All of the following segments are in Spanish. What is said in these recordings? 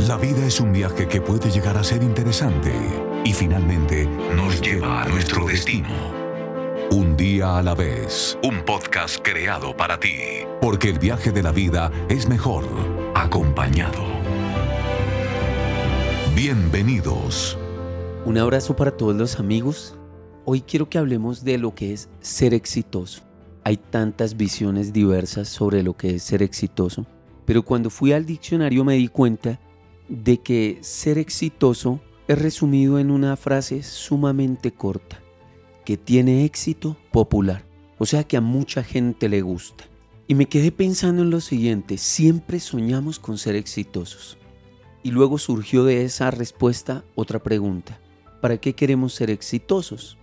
La vida es un viaje que puede llegar a ser interesante y finalmente nos lleva a nuestro destino. Un día a la vez, un podcast creado para ti, porque el viaje de la vida es mejor acompañado. Bienvenidos. Un abrazo para todos los amigos. Hoy quiero que hablemos de lo que es ser exitoso. Hay tantas visiones diversas sobre lo que es ser exitoso, pero cuando fui al diccionario me di cuenta de que ser exitoso es resumido en una frase sumamente corta, que tiene éxito popular, o sea que a mucha gente le gusta. Y me quedé pensando en lo siguiente, siempre soñamos con ser exitosos. Y luego surgió de esa respuesta otra pregunta, ¿para qué queremos ser exitosos?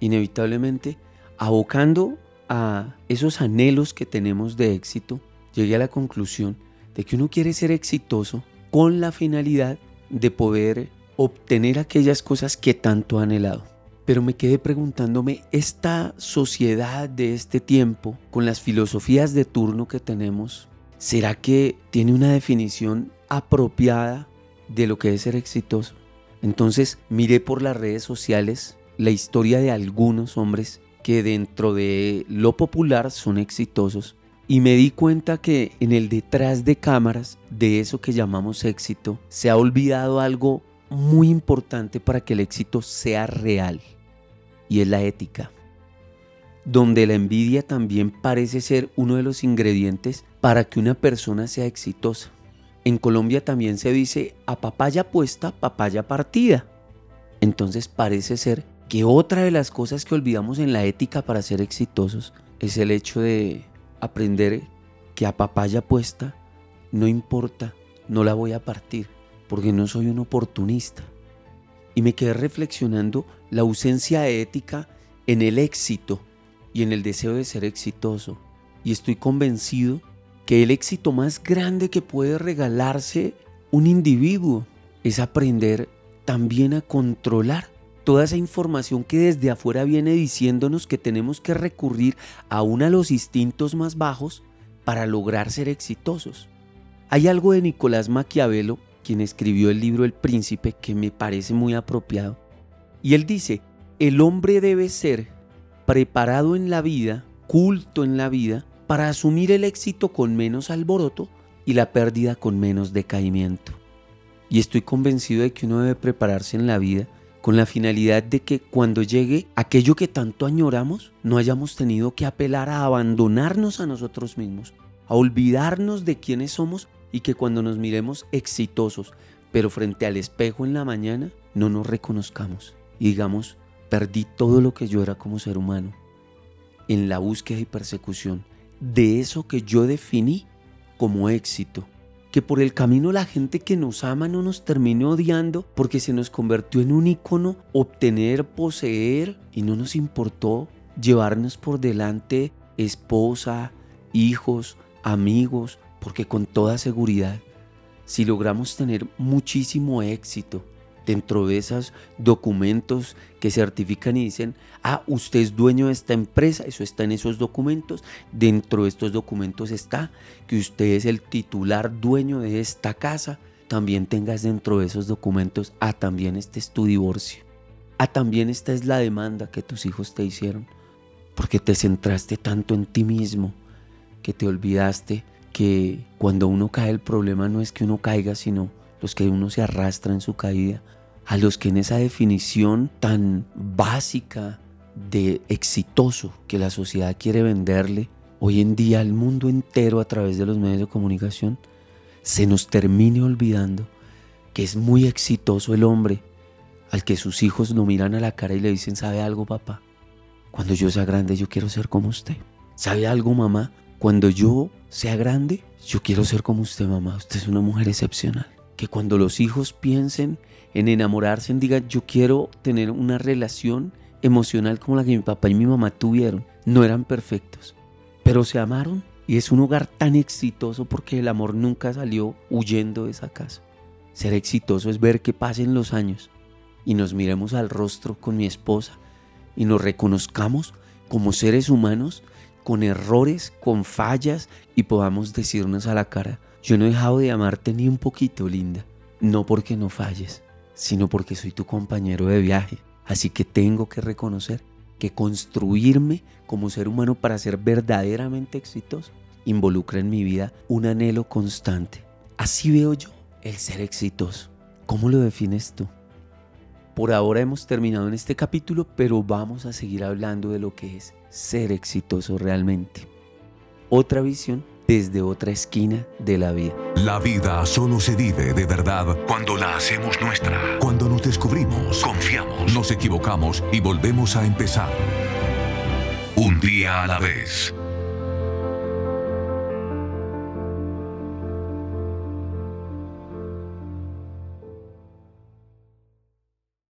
Inevitablemente, abocando a esos anhelos que tenemos de éxito, llegué a la conclusión de que uno quiere ser exitoso con la finalidad de poder obtener aquellas cosas que tanto ha anhelado. Pero me quedé preguntándome, esta sociedad de este tiempo, con las filosofías de turno que tenemos, ¿será que tiene una definición apropiada de lo que es ser exitoso? Entonces miré por las redes sociales la historia de algunos hombres que dentro de lo popular son exitosos y me di cuenta que en el detrás de cámaras de eso que llamamos éxito se ha olvidado algo muy importante para que el éxito sea real y es la ética, donde la envidia también parece ser uno de los ingredientes para que una persona sea exitosa. En Colombia también se dice a papaya puesta, papaya partida. Entonces parece ser que otra de las cosas que olvidamos en la ética para ser exitosos es el hecho de aprender que a papaya puesta no importa, no la voy a partir, porque no soy un oportunista. Y me quedé reflexionando la ausencia ética en el éxito y en el deseo de ser exitoso. Y estoy convencido que el éxito más grande que puede regalarse un individuo es aprender también a controlar toda esa información que desde afuera viene diciéndonos que tenemos que recurrir aún a los instintos más bajos para lograr ser exitosos. Hay algo de Nicolás Maquiavelo, quien escribió el libro El Príncipe, que me parece muy apropiado. Y él dice, el hombre debe ser preparado en la vida, culto en la vida, para asumir el éxito con menos alboroto y la pérdida con menos decaimiento. Y estoy convencido de que uno debe prepararse en la vida con la finalidad de que cuando llegue aquello que tanto añoramos, no hayamos tenido que apelar a abandonarnos a nosotros mismos, a olvidarnos de quiénes somos y que cuando nos miremos exitosos, pero frente al espejo en la mañana, no nos reconozcamos y digamos, perdí todo lo que yo era como ser humano en la búsqueda y persecución de eso que yo definí como éxito que por el camino la gente que nos ama no nos termine odiando porque se nos convirtió en un icono obtener, poseer y no nos importó llevarnos por delante esposa, hijos, amigos, porque con toda seguridad, si logramos tener muchísimo éxito, dentro de esos documentos que certifican y dicen, ah, usted es dueño de esta empresa, eso está en esos documentos, dentro de estos documentos está que usted es el titular dueño de esta casa, también tengas dentro de esos documentos, ah, también este es tu divorcio, ah, también esta es la demanda que tus hijos te hicieron, porque te centraste tanto en ti mismo que te olvidaste que cuando uno cae el problema no es que uno caiga, sino los que uno se arrastra en su caída a los que en esa definición tan básica de exitoso que la sociedad quiere venderle hoy en día al mundo entero a través de los medios de comunicación, se nos termine olvidando que es muy exitoso el hombre al que sus hijos lo miran a la cara y le dicen, ¿sabe algo papá? Cuando yo sea grande yo quiero ser como usted. ¿Sabe algo mamá? Cuando yo sea grande yo quiero ser como usted mamá. Usted es una mujer excepcional. Que cuando los hijos piensen en enamorarse, en diga, yo quiero tener una relación emocional como la que mi papá y mi mamá tuvieron. No eran perfectos, pero se amaron y es un hogar tan exitoso porque el amor nunca salió huyendo de esa casa. Ser exitoso es ver que pasen los años y nos miremos al rostro con mi esposa y nos reconozcamos como seres humanos con errores, con fallas y podamos decirnos a la cara, yo no he dejado de amarte ni un poquito, linda no porque no falles, sino porque soy tu compañero de viaje. Así que tengo que reconocer que construirme como ser humano para ser verdaderamente exitoso involucra en mi vida un anhelo constante. Así veo yo el ser exitoso. ¿Cómo lo defines tú? Por ahora hemos terminado en este capítulo, pero vamos a seguir hablando de lo que es ser exitoso realmente. Otra visión desde otra esquina de la vida. La vida solo se vive de verdad cuando la hacemos nuestra. Cuando nos descubrimos, confiamos, nos equivocamos y volvemos a empezar. Un día a la vez.